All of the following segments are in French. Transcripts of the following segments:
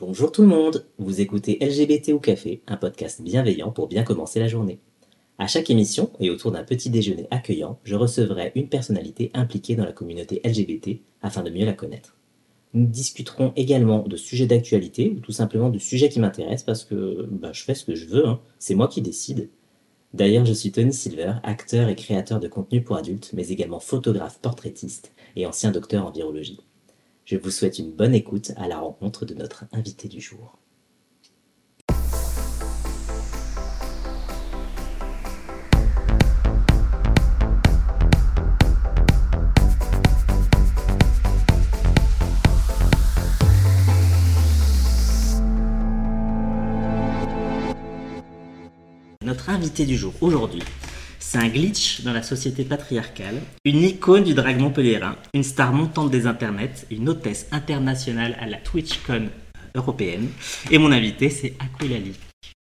Bonjour tout le monde, vous écoutez LGBT ou Café, un podcast bienveillant pour bien commencer la journée. À chaque émission et autour d'un petit déjeuner accueillant, je recevrai une personnalité impliquée dans la communauté LGBT afin de mieux la connaître. Nous discuterons également de sujets d'actualité ou tout simplement de sujets qui m'intéressent parce que bah, je fais ce que je veux, hein. c'est moi qui décide. D'ailleurs, je suis Tony Silver, acteur et créateur de contenu pour adultes, mais également photographe portraitiste et ancien docteur en virologie. Je vous souhaite une bonne écoute à la rencontre de notre invité du jour. Notre invité du jour aujourd'hui c'est un glitch dans la société patriarcale, une icône du drag montpelliérain, une star montante des internets, une hôtesse internationale à la TwitchCon européenne. Et mon invité, c'est Aquilali.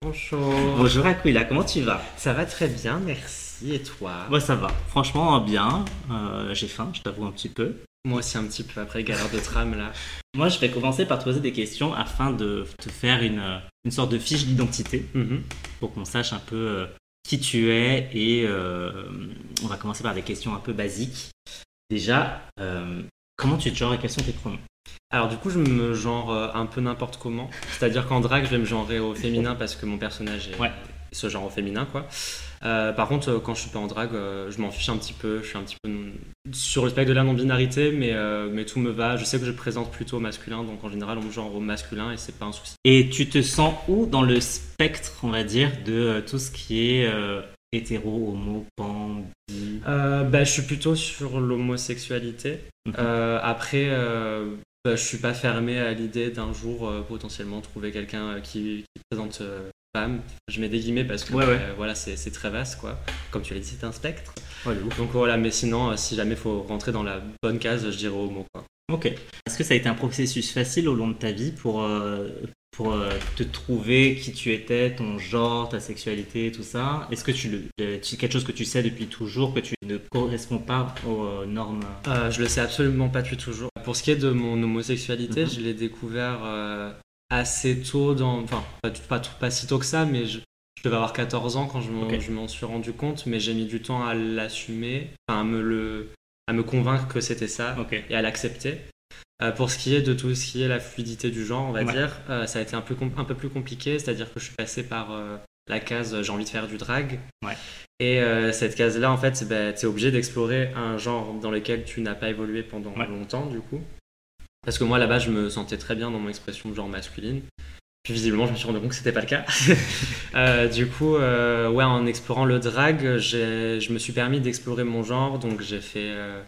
Bonjour. Bonjour Aquila, comment tu vas? Ça va très bien, merci. Et toi? Moi ça va, franchement bien. Euh, j'ai faim, je t'avoue un petit peu. Moi aussi un petit peu après galère de tram là. Moi je vais commencer par te poser des questions afin de te faire une, une sorte de fiche d'identité Mhm. pour qu'on sache un peu euh, qui tu es et euh, on va commencer par des questions un peu basiques. Déjà, euh, comment tu te genres et quels sont tes pronoms Alors du coup je me genre euh, un peu n'importe comment. C'est-à-dire qu'en drague je vais me genrer au féminin parce que mon personnage est Ouais. ce genre au féminin quoi. Euh, par contre quand je suis pas en drague je m'en fiche un petit peu. Je suis un petit peu sur le spectre de la non-binarité mais, euh, mais tout me va. Je sais que je présente plutôt au masculin donc en général on me genre au masculin et c'est pas un souci. Et tu te sens où dans le spectre, on va dire, de euh, tout ce qui est euh, hétéro, homo, pan, bi? Euh, bah, je suis plutôt sur l'homosexualité. Mhm. Après, bah, je suis pas fermé à l'idée d'un jour potentiellement trouver quelqu'un qui, qui présente femme. Je mets des guillemets parce que Ouais, ouais. euh, voilà, c'est très vaste quoi. Comme tu l'as dit, c'est un spectre. Ouais. Donc voilà, mais sinon, euh, si jamais faut rentrer dans la bonne case, je dirais homo quoi. Ok. Est-ce que ça a été un processus facile au long de ta vie pour, euh, pour euh, te trouver qui tu étais, ton genre, ta sexualité, tout ça? Est-ce que tu le, quelque chose que tu sais depuis toujours, que tu ne corresponds pas aux normes? Je le sais absolument pas depuis toujours. Pour ce qui est de mon homosexualité, Mhm. je l'ai découvert assez tôt, dans, enfin pas, pas, pas si tôt que ça, mais je, je devais avoir 14 ans quand je m'en suis rendu compte, mais j'ai mis du temps à l'assumer, enfin, à me le, à me convaincre que c'était ça et à l'accepter. Euh, pour ce qui est de tout ce qui est la fluidité du genre, on va Ouais. dire, euh, ça a été un peu, un peu plus compliqué, c'est-à-dire que je suis passé par euh, la case j'ai envie de faire du drag. Ouais. Et cette case-là, en fait, bah, tu es obligé d'explorer un genre dans lequel tu n'as pas évolué pendant Ouais. longtemps, du coup. Parce que moi, là-bas, je me sentais très bien dans mon expression de genre masculine. Puis visiblement, je me suis rendu compte que c'était pas le cas. Euh, du coup, euh, ouais, en explorant le drag, je me suis permis d'explorer mon genre. Donc j'ai fait, euh,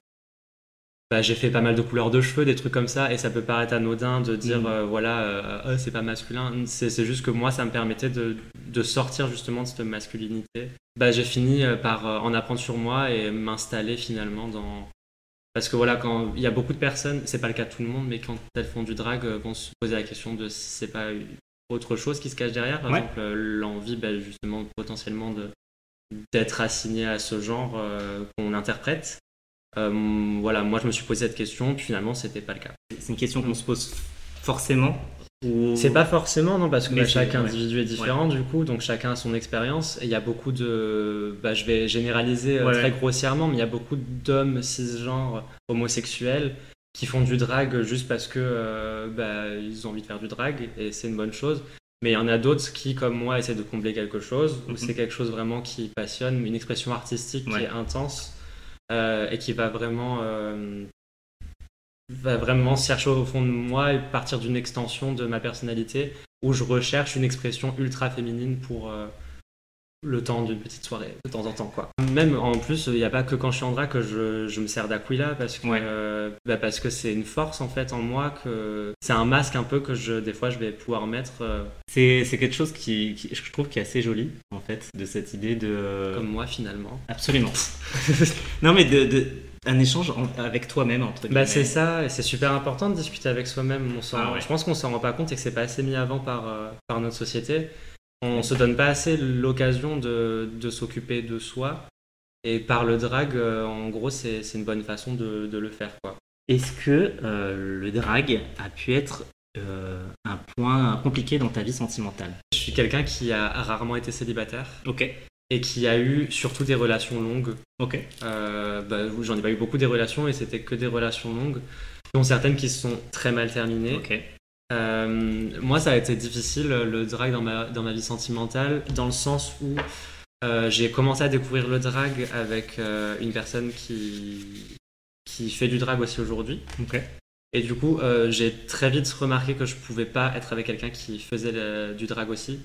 bah, j'ai fait pas mal de couleurs de cheveux, des trucs comme ça. Et ça peut paraître anodin de dire, euh, voilà, Ah, c'est pas masculin. C'est juste que moi, ça me permettait de, de sortir justement de cette masculinité. Bah, j'ai fini par en apprendre sur moi et m'installer finalement dans. Parce que voilà, quand il y a beaucoup de personnes, c'est pas le cas de tout le monde, mais quand elles font du drag, euh, vont se poser la question de si c'est pas autre chose qui se cache derrière. Par Ouais. exemple, euh, l'envie, bah, justement, potentiellement de d'être assigné à ce genre euh, qu'on interprète. Euh, voilà, moi je me suis posé cette question, puis finalement c'était pas le cas. C'est une question qu'on se pose forcément ou... C'est pas forcément, non, parce que bah, chaque individu est différent du coup, donc chacun a son expérience. Et il y a beaucoup de. Bah, je vais généraliser euh, Ouais, très grossièrement, mais il y a beaucoup d'hommes cisgenres homosexuels qui font du drag juste parce que euh, bah, ils ont envie de faire du drag et c'est une bonne chose. Mais il y en a d'autres qui, comme moi, essaient de combler quelque chose, ou Mhm. c'est quelque chose vraiment qui passionne, une expression artistique qui est intense euh, et qui va vraiment, euh, va vraiment chercher au fond de moi et partir d'une extension de ma personnalité où je recherche une expression ultra féminine pour euh, le temps d'une petite soirée, de temps en temps. quoi. Même en plus, il n'y a pas que quand je suis en drag que je, je me sers d'Aquila parce que Ouais. euh, bah, parce que c'est une force en fait en moi que c'est un masque un peu que je des fois je vais pouvoir mettre euh, C'est c'est quelque chose qui, qui- je trouve qui est assez joli en fait de cette idée de comme moi finalement. absolument. non mais de, de- un échange en- avec toi-même entre guillemets. Bah c'est ça, et c'est super important de discuter avec soi-même. Ah ouais. Je pense qu'on s'en rend pas compte et que c'est pas assez mis avant par, euh, par notre société. On se donne pas assez l'occasion de, de s'occuper de soi. Et par le drag, euh, en gros, c'est c'est une bonne façon de, de le faire. Quoi. Est-ce que euh, le drag a pu être un point compliqué dans ta vie sentimentale? Je suis quelqu'un qui a rarement été célibataire. Ok. Et qui a eu surtout des relations longues. Ok. Euh, bah, J'en ai pas eu beaucoup des relations et c'était que des relations longues, dont certaines qui se sont très mal terminées. Ok. Euh, moi, ça a été difficile le drag dans ma, dans ma vie sentimentale, dans le sens où euh, j'ai commencé à découvrir le drag avec une personne qui, qui fait du drag aussi aujourd'hui. Ok. Et du coup, j'ai très vite remarqué que je pouvais pas être avec quelqu'un qui faisait le- du drag aussi.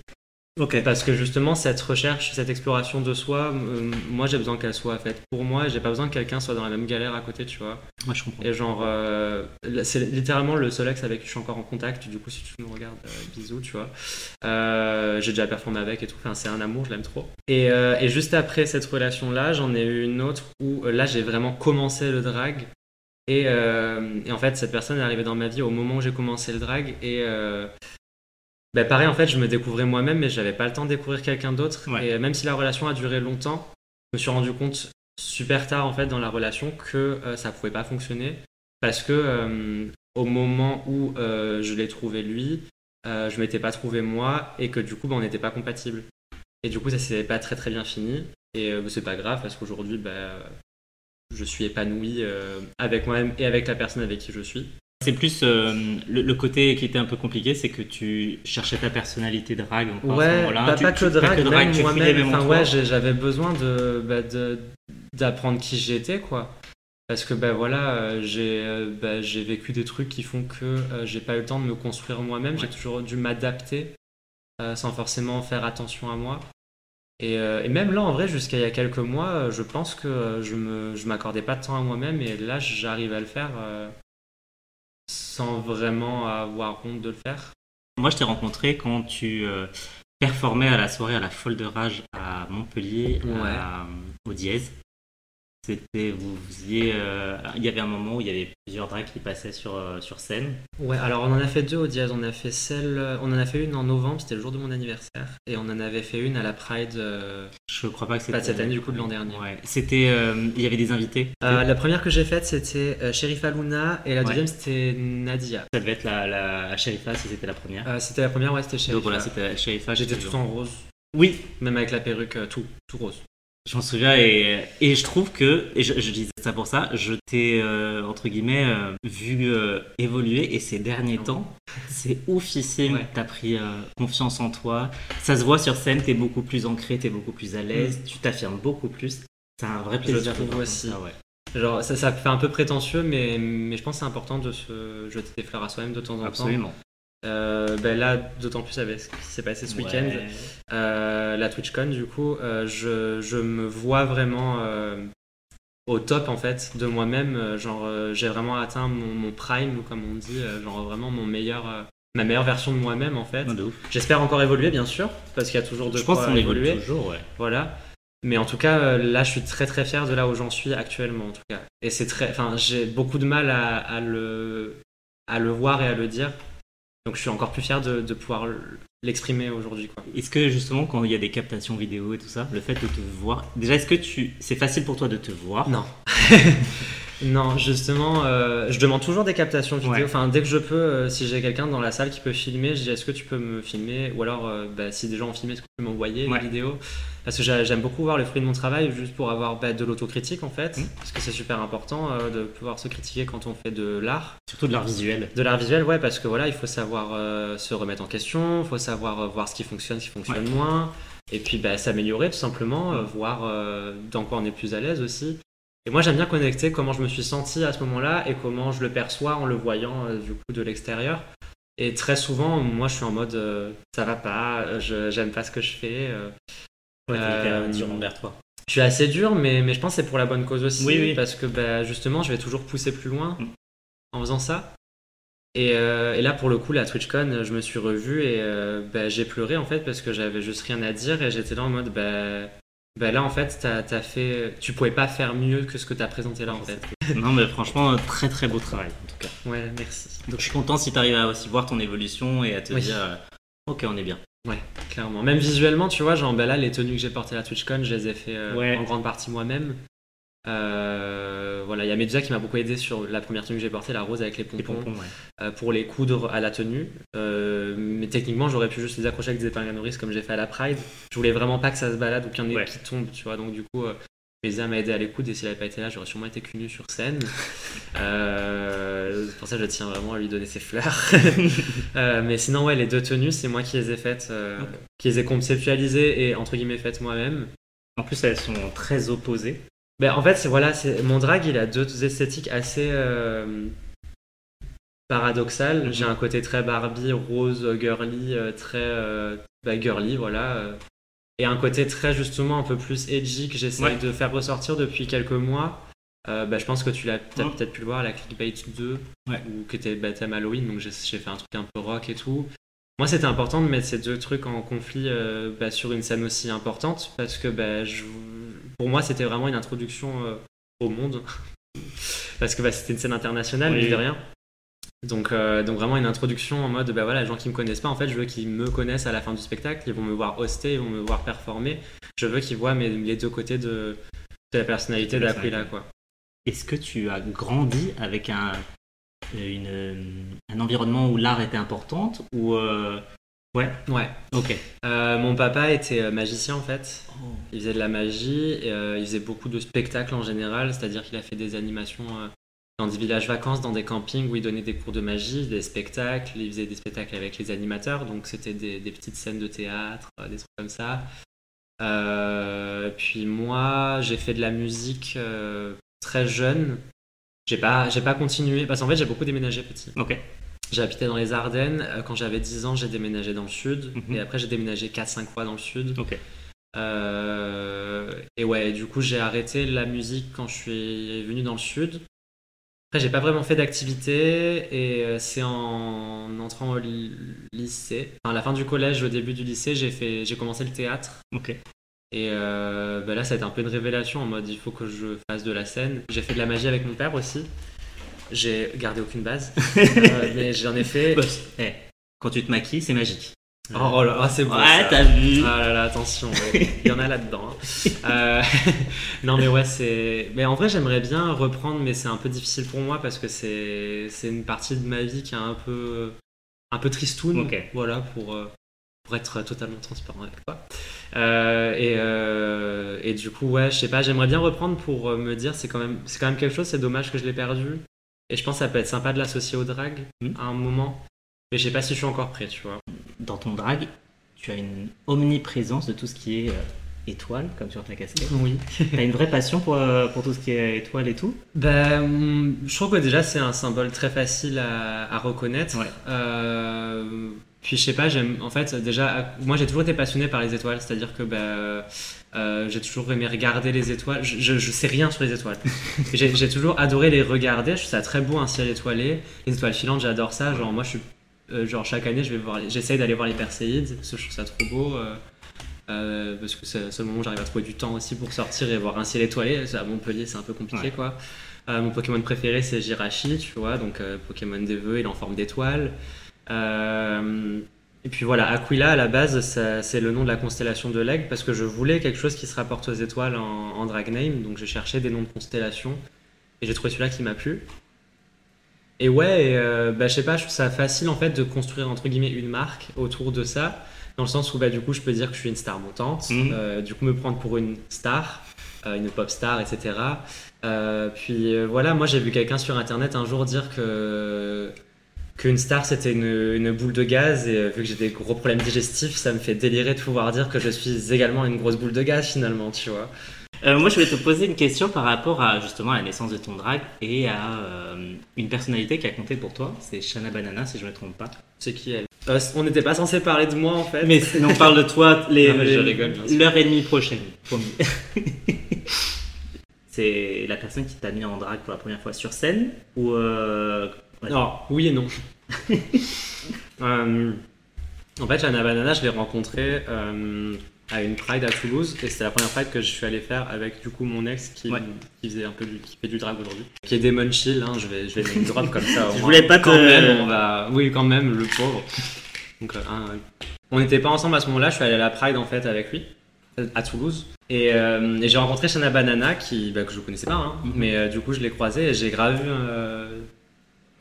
Parce que justement, cette recherche, cette exploration de soi, euh, moi j'ai besoin qu'elle soit faite pour moi et j'ai pas besoin que quelqu'un soit dans la même galère à côté, tu vois. Moi, je comprends. Et genre, euh, c'est littéralement le seul ex avec qui je suis encore en contact. Du coup, si tu nous regardes, euh, bisous, tu vois. J'ai déjà performé avec et tout. Enfin, c'est un amour, je l'aime trop. Et, et juste après cette relation-là, j'en ai eu une autre où là, j'ai vraiment commencé le drag. Et, et en fait, cette personne est arrivée dans ma vie au moment où j'ai commencé le drag. Et bah, pareil, en fait, je me découvrais moi-même, mais j'avais pas le temps de découvrir quelqu'un d'autre. Ouais. Et même si la relation a duré longtemps, je me suis rendu compte super tard en fait dans la relation que euh, ça pouvait pas fonctionner parce que euh, au moment où euh, je l'ai trouvé lui, euh, je m'étais pas trouvé moi et que du coup bah, on n'était pas compatibles. Et du coup ça s'est pas très très bien fini et euh, c'est pas grave parce qu'aujourd'hui bah, je suis épanoui euh, avec moi-même et avec la personne avec qui je suis. C'est plus euh, le, le côté qui était un peu compliqué, c'est que tu cherchais ta personnalité drague encore à ce Ouais, moment-là. bah, Tu- pas tu- que drag, pas que même tu fouillais moi-même. même en Enfin, ouais, j'avais besoin de, bah, de- d'apprendre qui j'étais, quoi. Parce que, bah voilà, euh, j'ai, euh, bah, j'ai vécu des trucs qui font que euh, j'ai pas eu le temps de me construire moi-même. J'ai toujours dû m'adapter euh, sans forcément faire attention à moi. Et, et même là, en vrai, jusqu'à il y a quelques mois, je pense que je me, je m'accordais pas de temps à moi-même. Et là, j'arrive à le faire sans vraiment avoir honte de le faire. Moi, je t'ai rencontré quand tu euh, performais à la soirée à la Folle de Rage à Montpellier, Ouais. à- au Dièse. C'était, vous faisiez, euh, il y avait un moment où il y avait plusieurs drags qui passaient sur, euh, sur scène. Ouais, alors on en a fait deux au Diaz. On a fait celle, euh, on en a fait une en novembre, c'était le jour de mon anniversaire, et on en avait fait une à la Pride. euh, Je crois pas que c'était Pas cette année, du coup, de l'an dernier. Ouais. C'était, il y avait des invités. la première que j'ai faite, c'était Sherifa Luna, et la Ouais. deuxième, c'était Nadia. Ça devait être la, la, Sherifa si c'était la première. C'était la première, ouais, c'était Sherifa. Donc voilà, c'était Sherifa. J'étais tout en rose, Oui, même avec la perruque, tout, tout rose. Je m'en souviens et, et je trouve que, et je, je disais ça pour ça, je t'ai, euh, entre guillemets, euh, vu euh, évoluer et ces derniers temps, c'est oufissime. Ouais. T'as pris euh, confiance en toi. Ça se voit sur scène, t'es beaucoup plus ancré, t'es beaucoup plus à l'aise, tu t'affirmes beaucoup plus. C'est un vrai Mm. Je plaisir. de trouve aussi. ouais. Genre, ça, ça fait un peu prétentieux, mais, mais je pense que c'est important de se jeter des fleurs à soi-même de temps en temps. Absolument. Euh, ben là, d'autant plus avec ce qui s'est passé ce week-end. Euh, la TwitchCon, du coup, euh, je, je me vois vraiment au top en fait de moi-même. Genre, j'ai vraiment atteint mon, mon prime, ou comme on dit, genre vraiment mon meilleur, ma meilleure version de moi-même en fait. J'espère encore évoluer, bien sûr, parce qu'il y a toujours de Je pense quoi qu'on évolue toujours, ouais. Voilà. Mais en tout cas, là, je suis très très fier de là où j'en suis actuellement, en tout cas. Et c'est très, enfin, j'ai beaucoup de mal à, à le, à le voir et à le dire. Donc, je suis encore plus fier de, de pouvoir l'exprimer aujourd'hui. Est-ce que justement, quand il y a des captations vidéo et tout ça, le fait de te voir, déjà, est-ce que tu, c'est facile pour toi de te voir? Non. non, justement, euh, je demande toujours des captations vidéo. Ouais. Enfin, dès que je peux, euh, si j'ai quelqu'un dans la salle qui peut filmer, je dis est-ce que tu peux me filmer Ou alors, euh, bah, si des gens ont filmé, est-ce que tu peux m'envoyer Ouais. une vidéo Parce que j'a- j'aime beaucoup voir le fruit de mon travail, juste pour avoir bah, de l'autocritique en fait. Mm. Parce que c'est super important euh, de pouvoir se critiquer quand on fait de l'art. Surtout de l'art visuel. De l'art visuel, ouais, parce que voilà, il faut savoir euh, se remettre en question, il faut savoir voir ce qui fonctionne, ce qui fonctionne moins, et puis bah, s'améliorer tout simplement, euh, voir euh, dans quoi on est plus à l'aise aussi. Et moi, j'aime bien connecter comment je me suis senti à ce moment-là et comment je le perçois en le voyant euh, du coup de l'extérieur. Et très souvent, moi, je suis en mode euh, ça va pas, je j'aime pas ce que je fais. euh. Ouais, t'es hyper Euh, dur envers toi. Je suis assez dur, mais, mais je pense que c'est pour la bonne cause aussi. Oui, oui. Parce que bah, justement, je vais toujours pousser plus loin Mm. en faisant ça. Et, euh, et là, pour le coup, la TwitchCon, je me suis revu et euh, bah, j'ai pleuré en fait parce que j'avais juste rien à dire et j'étais là en mode bah, bah là en fait, t'as, t'as fait, tu pouvais pas faire mieux que ce que t'as présenté là en fait. Non, mais franchement, très très beau travail en tout cas. Ouais, merci. Donc je suis content si tu arrives à aussi voir ton évolution et à te Oui. dire, euh, ok, on est bien. Ouais, clairement. Même visuellement, tu vois, genre bah là, les tenues que j'ai portées à la TwitchCon, je les ai fait euh, Ouais. en grande partie moi-même. Euh, voilà, il y a Medusa qui m'a beaucoup aidé sur la première tenue que j'ai portée, la rose avec les pompons, euh, pour les coudre à la tenue. Euh, mais techniquement, j'aurais pu juste les accrocher avec des épingles à nourrice comme j'ai fait à la Pride. Je voulais vraiment pas que ça se balade ou qu'il y en ait qui tombent, tu vois. Donc du coup, Medusa m'a aidé à les coudre et s'il n'avait pas été là, j'aurais sûrement été cul sur scène. pour ça, je tiens vraiment à lui donner ses fleurs. mais sinon, ouais, les deux tenues, c'est moi qui les ai faites, qui les ai conceptualisées et entre guillemets faites moi-même. En plus, elles sont très opposées. Ben, en fait, voilà, mon drag, il a deux esthétiques assez euh, paradoxales. Mhm. J'ai un côté très Barbie, rose, girly, euh, très euh, bah, girly, voilà. et un côté très, justement, un peu plus edgy que j'essaie de faire ressortir depuis quelques mois. Bah, je pense que tu l'as peut-être pu le voir, la Clickbait 2, ou que t'es bah, thème Halloween, donc j'ai fait un truc un peu rock et tout. Moi, c'était important de mettre ces deux trucs en conflit bah, sur une scène aussi importante parce que bah, je, pour moi, c'était vraiment une introduction euh, au monde. Parce que bah, c'était une scène internationale, oui. de rien. Donc, euh, donc vraiment une introduction en mode, bah voilà, les gens qui me connaissent pas, en fait, je veux qu'ils me connaissent à la fin du spectacle, ils vont me voir hoster, ils vont me voir performer. Je veux qu'ils voient mes, les deux côtés de, de la personnalité d'Aquila, quoi. Est-ce que tu as grandi avec un, une, un environnement où l'art était importante ou euh, Ouais. Ouais. Ok. Euh, mon papa était euh, magicien en fait. Oh. Il faisait de la magie, euh, il faisait beaucoup de spectacles en général, c'est-à-dire qu'il a fait des animations dans des villages vacances, dans des campings où il donnait des cours de magie, des spectacles, il faisait des spectacles avec les animateurs, donc c'était des, petites scènes de théâtre, des trucs comme ça. puis moi, j'ai fait de la musique très jeune. J'ai pas, j'ai pas continué parce qu'en fait j'ai beaucoup déménagé petit. Ok. Habité dans les Ardennes. Euh, quand j'avais 10 ans, j'ai déménagé dans le sud. Mhm. Et après, j'ai déménagé 4-5 fois dans le sud. Euh, et ouais, du coup, j'ai arrêté la musique quand je suis venu dans le sud. Après, j'ai pas vraiment fait d'activité et euh, c'est en entrant au lycée, enfin à la fin du collège, au début du lycée, j'ai fait, j'ai commencé le théâtre. Ok. Et bah là, ça a été un peu une révélation en mode il faut que je fasse de la scène. J'ai fait de la magie avec mon père aussi. J'ai gardé aucune base, euh, mais j'en ai fait. Eh, quand tu te maquilles, c'est magique. Oh, oh là, c'est bon. Ouais, t'as vu. Ah là là, attention, il y en a là-dedans. Hein. Euh, non, mais ouais, c'est. Mais en vrai, j'aimerais bien reprendre, mais c'est un peu difficile pour moi parce que c'est c'est une partie de ma vie qui est un peu un peu tristoun. Voilà, pour euh, pour être totalement transparent avec toi. et, et du coup, ouais, je sais pas, j'aimerais bien reprendre pour me dire, c'est quand même c'est quand même quelque chose. C'est dommage que je l'ai perdu. Et je pense que ça peut être sympa de l'associer au drag hmm. à un moment. Mais je sais pas si je suis encore prêt, tu vois. Dans ton drag, tu as une omniprésence de tout ce qui est euh, étoile, comme sur ta casquette. Oui. T'as une vraie passion pour, euh, pour tout ce qui est étoile et tout? Ben, je trouve que déjà c'est un symbole très facile à, reconnaître. Euh, puis je sais pas, j'aime. En fait, déjà, moi j'ai toujours été passionné par les étoiles, c'est-à-dire que ben, euh, j'ai toujours aimé regarder les étoiles. Je, je, sais rien sur les étoiles. j'ai toujours adoré les regarder. Je trouve ça très beau un ciel étoilé. Les étoiles filantes, j'adore ça. Genre moi, je suis euh, genre chaque année, je vais voir. J'essaye d'aller voir les Perséides parce que je trouve ça trop beau. Euh, parce que c'est le seul moment où j'arrive à trouver du temps aussi pour sortir et voir un ciel étoilé. À Montpellier, c'est un peu compliqué quoi. mon Pokémon préféré, c'est Jirachi, tu vois, donc Pokémon des vœux, il est en forme d'étoile. Et puis voilà, Aquila à la base, c'est le nom de la constellation de l'aigle parce que je voulais quelque chose qui se rapporte aux étoiles en, drag name, donc j'ai cherché des noms de constellations et j'ai trouvé celui-là qui m'a plu. Et ouais, euh, bah, je sais pas, je trouve ça facile en fait de construire entre guillemets une marque autour de ça, dans le sens où bah, du coup je peux dire que je suis une star montante, mhm. euh, du coup me prendre pour une star, euh, une pop star, etc. puis voilà, moi j'ai vu quelqu'un sur internet un jour dire que qu'une star c'était une, boule de gaz et euh, vu que j'ai des gros problèmes digestifs, ça me fait délirer de pouvoir dire que je suis également une grosse boule de gaz finalement, tu vois. Euh, moi, je voulais te poser une question par rapport à justement à la naissance de ton drag et à euh, une personnalité qui a compté pour toi. C'est Shana Banana, si je ne me trompe pas. C'est qui elle? On n'était pas censé parler de moi en fait. Mais on parle de toi l'heure et demie prochaine, C'est la personne qui t'a mis en drag pour la première fois sur scène ou non, oui et non. Euh, en fait, Jana Banana, je l'ai rencontrée euh, à une Pride à Toulouse et c'était la première Pride que je suis allé faire avec du coup mon ex qui, faisait un peu du, qui fait du drag aujourd'hui, qui est Demon Chill. Hein, je vais je vais drop comme ça. je voulais pas quand même. On va, oui, quand même, le pauvre. Donc, euh, on n'était pas ensemble à ce moment-là. Je suis allé à la Pride en fait avec lui. à Toulouse. Et, euh, et j'ai rencontré Shana Banana, qui, bah, que je connaissais pas, hein, Mhm. mais euh, du coup je l'ai croisée et j'ai euh,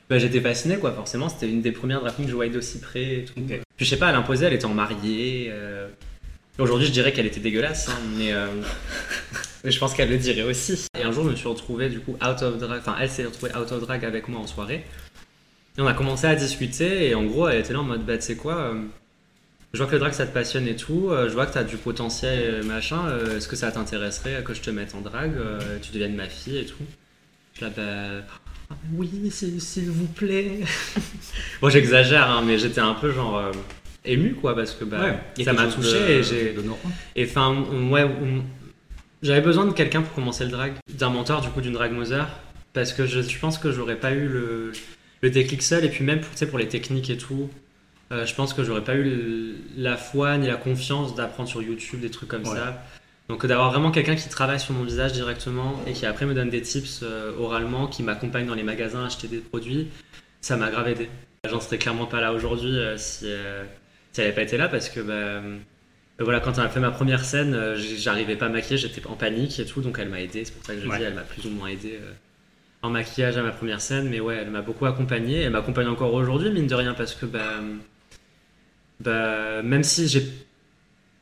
bah, J'étais fasciné, quoi, forcément. C'était une des premières drag que je voyais d'aussi près et tout. Puis je sais pas, elle imposait, elle était en mariée. euh, Aujourd'hui, je dirais qu'elle était dégueulasse, hein, mais, euh, mais je pense qu'elle le dirait aussi. Et un jour, je me suis retrouvé du coup out of drag, enfin, elle s'est retrouvée out of drag avec moi en soirée. Et on a commencé à discuter, et en gros, elle était là en mode, bah, tu sais quoi, euh, je vois que le drag ça te passionne et tout, je vois que tu as du potentiel, machin, est-ce que ça t'intéresserait que je te mette en drag, tu deviennes ma fille et tout? Je là, bah. Oui, s'il s'il vous plaît. bon, j'exagère, hein, mais j'étais un peu genre euh, ému, quoi, parce que bah, ça m'a touché de- et j'ai. d'honorant. Et enfin, ouais, j'avais besoin de quelqu'un pour commencer le drag, d'un mentor, du coup, d'une drag mother, parce que je, je pense que j'aurais pas eu le, le déclic seul, et puis même pour, tu sais, pour les techniques et tout, euh, je pense que j'aurais pas eu le- la foi ni la confiance d'apprendre sur YouTube des trucs comme Ouais. ça. Donc d'avoir vraiment quelqu'un qui travaille sur mon visage directement et qui après me donne des tips euh, oralement, qui m'accompagne dans les magasins à acheter des produits, ça m'a grave aidé. J'en serais clairement pas là aujourd'hui euh, si, euh, si elle n'avait pas été là parce que bah, euh, voilà, quand on a fait ma première scène, j'arrivais pas à maquiller, j'étais en panique et tout, donc elle m'a aidé. C'est pour ça que je Ouais. dis, elle m'a plus ou moins aidé en maquillage à ma première scène, mais ouais, elle m'a beaucoup accompagné. Elle m'accompagne encore aujourd'hui, mine de rien, parce que bah, bah, même si j'ai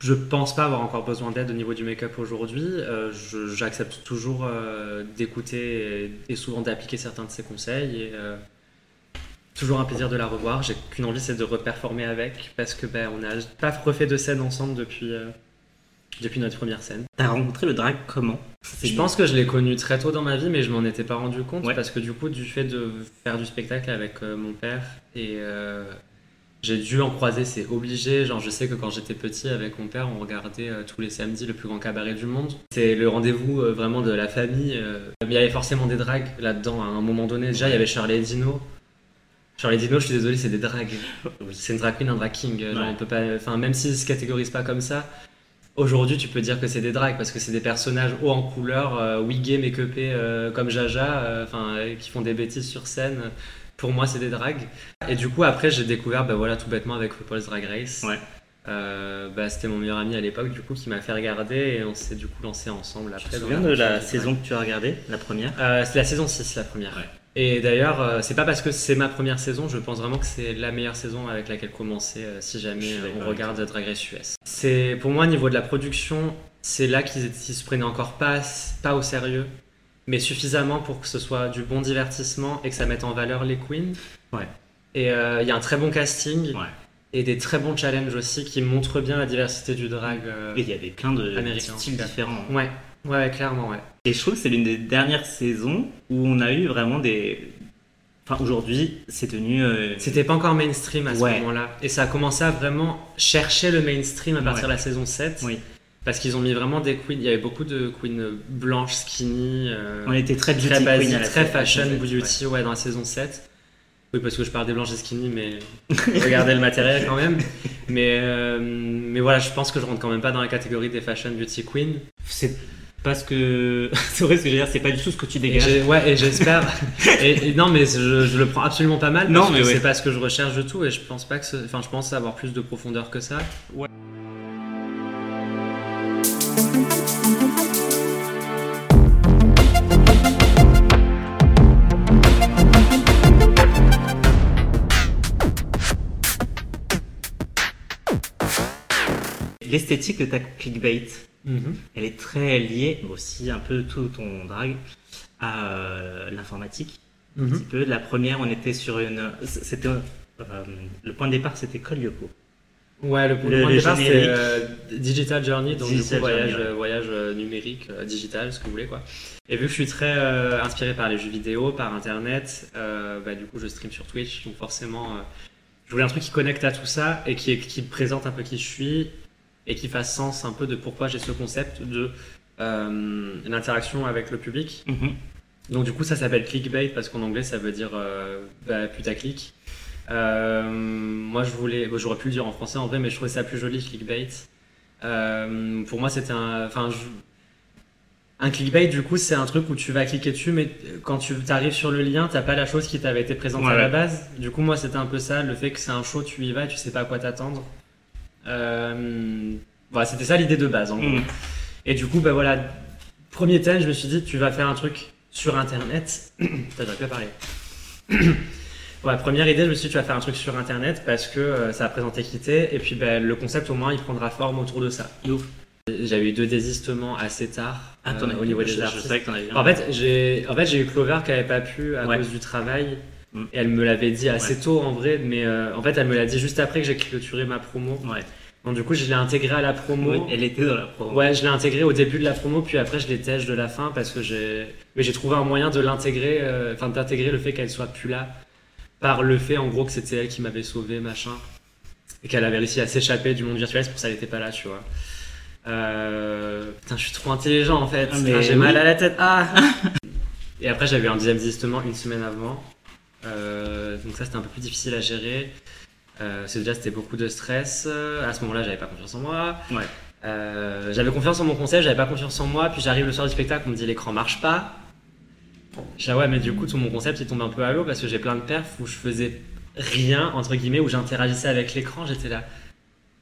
je pense pas avoir encore besoin d'aide au niveau du make-up aujourd'hui. euh, J'accepte toujours euh, d'écouter et, et souvent d'appliquer certains de ses conseils. Et, euh, toujours un plaisir de la revoir. J'ai qu'une envie, c'est de reperformer avec parce que ben, on n'a pas refait de scène ensemble depuis, depuis notre première scène. T'as rencontré le drag comment? Je pense que je l'ai connu très tôt dans ma vie, mais je m'en étais pas rendu compte Ouais. parce que du coup, du fait de faire du spectacle avec mon père et j'ai dû en croiser, c'est obligé. Genre, je sais que quand j'étais petit avec mon père, on regardait euh, tous les samedis le plus grand cabaret du monde. C'est le rendez-vous euh, vraiment de la famille. euh. Il y avait forcément des dragues là-dedans à un moment donné. Déjà, il y avait Charlie et Dino. Charlie et Dino, je suis désolé, c'est des dragues. C'est une drag queen, un drag king. Genre, Ouais. on peut pas, enfin, même s'ils se catégorisent pas comme ça, aujourd'hui tu peux dire que c'est des drags parce que c'est des personnages hauts en couleur, wiggés, make-upés comme Jaja, enfin, qui font des bêtises sur scène. Pour moi, c'est des drags. Et du coup, après, j'ai découvert, bah voilà, tout bêtement avec RuPaul's Drag Race. Ouais. Euh, bah, c'était mon meilleur ami à l'époque, du coup, qui m'a fait regarder et on s'est du coup lancé ensemble Tu te après. souviens de la saison que tu as regardée, la première? Euh, c'est la saison 6, la première. Ouais. Et d'ailleurs, euh, c'est pas parce que c'est ma première saison, je pense vraiment que c'est la meilleure saison avec laquelle commencer euh, si jamais on regarde Drag Race US. C'est pour moi, au niveau de la production, c'est là qu'ils ils se prenaient encore pas, pas au sérieux, mais suffisamment pour que ce soit du bon divertissement et que ça mette en valeur les queens. Ouais. Et euh, il y a un très bon casting Ouais. et des très bons challenges aussi qui montrent bien la diversité du drag. euh, Et il y avait plein de styles différents. Ouais, ouais, ouais, clairement, ouais. Et je trouve que c'est l'une des dernières saisons où on a eu vraiment des. Enfin, aujourd'hui, c'est devenu. euh, C'était pas encore mainstream à ce Ouais. moment-là. Et ça a commencé à vraiment chercher le mainstream à partir Ouais. de la saison 7. Oui. Parce qu'ils ont mis vraiment des queens. Il y avait beaucoup de queens blanches, skinny, euh, On était très beauty très queen à la très fashion, beauty, ouais. dans la saison 7. Oui, parce que je parle des blanches et skinny, mais regardez le matériel quand même. Mais, euh, mais voilà, je pense que je rentre quand même pas dans la catégorie des fashion beauty queens. C'est parce que. c'est vrai ce que je veux dire, c'est pas du tout ce que tu dégages. ouais, et j'espère. et, et non, mais je, je le prends absolument pas mal. Non, parce mais que ouais. c'est pas ce que je recherche de tout. Et je pense pas que. ce- Enfin, je pense avoir plus de profondeur que ça. L'esthétique de ta clickbait, elle est très liée aussi un peu tout ton drag à euh, l'informatique. Un Mhm. petit peu. La première, on était sur une. C'était. euh, le point de départ, c'était Colliopo. Ouais, le, Le- point de départ, c'est euh, Digital Journey, donc Digital du coup, voyage, Journey, ouais. voyage numérique, euh, digital, ce que vous voulez, quoi. Et vu que je suis très euh, inspiré par les jeux vidéo, par Internet, bah, du coup, je stream sur Twitch, donc forcément, je voulais un truc qui connecte à tout ça et qui, qui présente un peu qui je suis et qui fasse sens un peu de pourquoi j'ai ce concept de euh, l'interaction avec le public. Mhm. Donc du coup ça s'appelle clickbait parce qu'en anglais ça veut dire euh, bah, putaclic. Euh, moi je voulais, bon, j'aurais pu le dire en français en vrai mais je trouvais ça plus joli clickbait. Euh, pour moi c'était un, enfin un clickbait du coup c'est un truc où tu vas cliquer dessus mais quand tu arrives sur le lien t'as pas la chose qui t'avait été présentée à la base. Du coup moi c'était un peu ça, le fait que c'est un show tu y vas et tu sais pas à quoi t'attendre. Euh, Voilà, c'était ça l'idée de base en gros. Mhm. Et du coup, bah voilà, premier thème, je me suis dit, tu vas faire un truc sur Internet. Putain, j'aurais pas parlé. ouais, première idée, je me suis dit, tu vas faire un truc sur Internet parce que euh, ça a présenté Équité. Et puis, bah, le concept, au moins, il prendra forme autour de ça. J'avais eu deux désistements assez tard Ah, euh, au niveau des artistes. En fait, j'ai en fait, j'ai eu Clover qui avait pas pu à Ouais. cause du travail. Mm. Et elle me l'avait dit assez Ouais. tôt en vrai, mais euh, en fait, elle me l'a dit juste après que j'ai clôturé ma promo. Donc, du coup, je l'ai intégré à la promo. Oui, elle était dans la promo. Ouais, je l'ai intégré au début de la promo, puis après je l'ai tèche de la fin parce que j'ai, mais j'ai trouvé un moyen de l'intégrer, euh, enfin d'intégrer le fait qu'elle soit plus là par le fait en gros que c'était elle qui m'avait sauvé, machin, et qu'elle avait réussi à s'échapper du monde virtuel, c'est pour ça qu'elle était pas là, tu vois. Euh... Putain, je suis trop intelligent en fait. Ah, j'ai oui. mal à la tête. Ah et après j'avais eu un deuxième désistement une semaine avant, Euh, donc ça c'était un peu plus difficile à gérer. Euh, parce que déjà c'était beaucoup de stress. À ce moment-là, j'avais pas confiance en moi. Ouais. Euh, j'avais confiance en mon concept, j'avais pas confiance en moi, puis j'arrive le soir du spectacle, on me dit l'écran marche pas. Je ah ouais mais du coup tout mon concept il tombe un peu à l'eau parce que j'ai plein de perfs où je faisais rien entre guillemets où j'interagissais avec l'écran, j'étais là.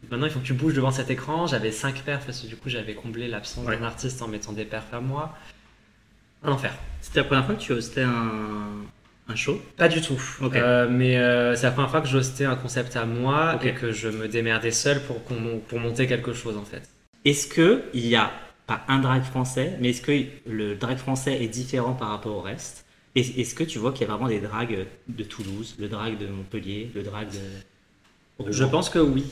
Maintenant il faut que tu bouges devant cet écran, j'avais 5 perfs parce que du coup j'avais comblé l'absence Ouais. d'un artiste en mettant des perfs à moi. Un enfer. C'était la première fois que tu hostais un, un show? Pas du tout. Euh, mais euh, c'est la première fois que j'hostais un concept à moi et que je me démerdais seul pour, pour monter quelque chose en fait. Est-ce que il y a pas un drag français, mais est-ce que le drag français est différent par rapport au reste? Est- Est-ce que tu vois qu'il y a vraiment des drags de Toulouse, le drag de Montpellier, le drag de Rouen? Je pense que oui.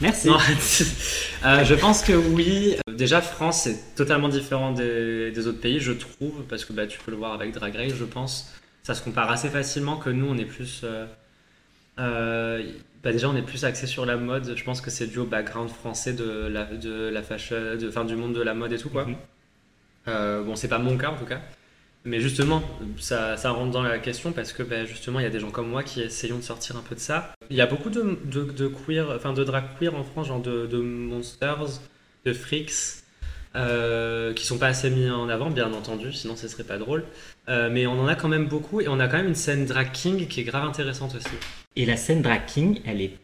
Merci. Non, euh, je pense que oui. Déjà, France, c'est totalement différent des, des autres pays, je trouve, parce que bah, tu peux le voir avec Drag Race, je pense. Ça se compare assez facilement que nous, on est plus. euh, euh, bah, déjà, on est plus axé sur la mode. Je pense que c'est dû au background français de la, de la fashion, de, enfin, du monde de la mode et tout, quoi. Mhm. Euh, bon, c'est pas mon cas en tout cas. Mais justement, ça, ça rentre dans la question parce que ben, justement, il y a des gens comme moi qui essayons de sortir un peu de ça. Il y a beaucoup de, queer, enfin de drag queer en France, genre de, de monsters, de freaks, euh, qui sont pas assez mis en avant, bien entendu, sinon ce serait pas drôle. Euh, mais on en a quand même beaucoup et on a quand même une scène drag king qui est grave intéressante aussi. Et la scène drag king, elle est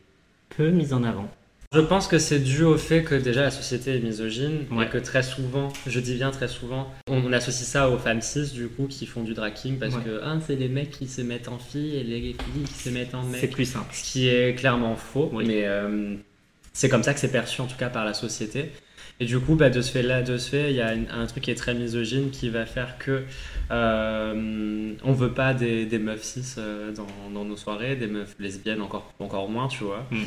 peu mise en avant. Je pense que c'est dû au fait que déjà la société est misogyne Ouais. et que très souvent, je dis bien très souvent, on, associe ça aux femmes cis du coup qui font du drag king parce Ouais. que ah, c'est les mecs qui se mettent en filles et les filles qui se mettent en C'est mecs. plus simple. Ce qui est clairement faux, Oui. mais euh, c'est comme ça que c'est perçu en tout cas par la société. Et du coup, bah, de ce fait-là, de ce fait, il y a un truc qui est très misogyne qui va faire que euh, on veut pas des, des meufs cis euh, dans, dans nos soirées, des meufs lesbiennes encore, encore moins, tu vois. Mm.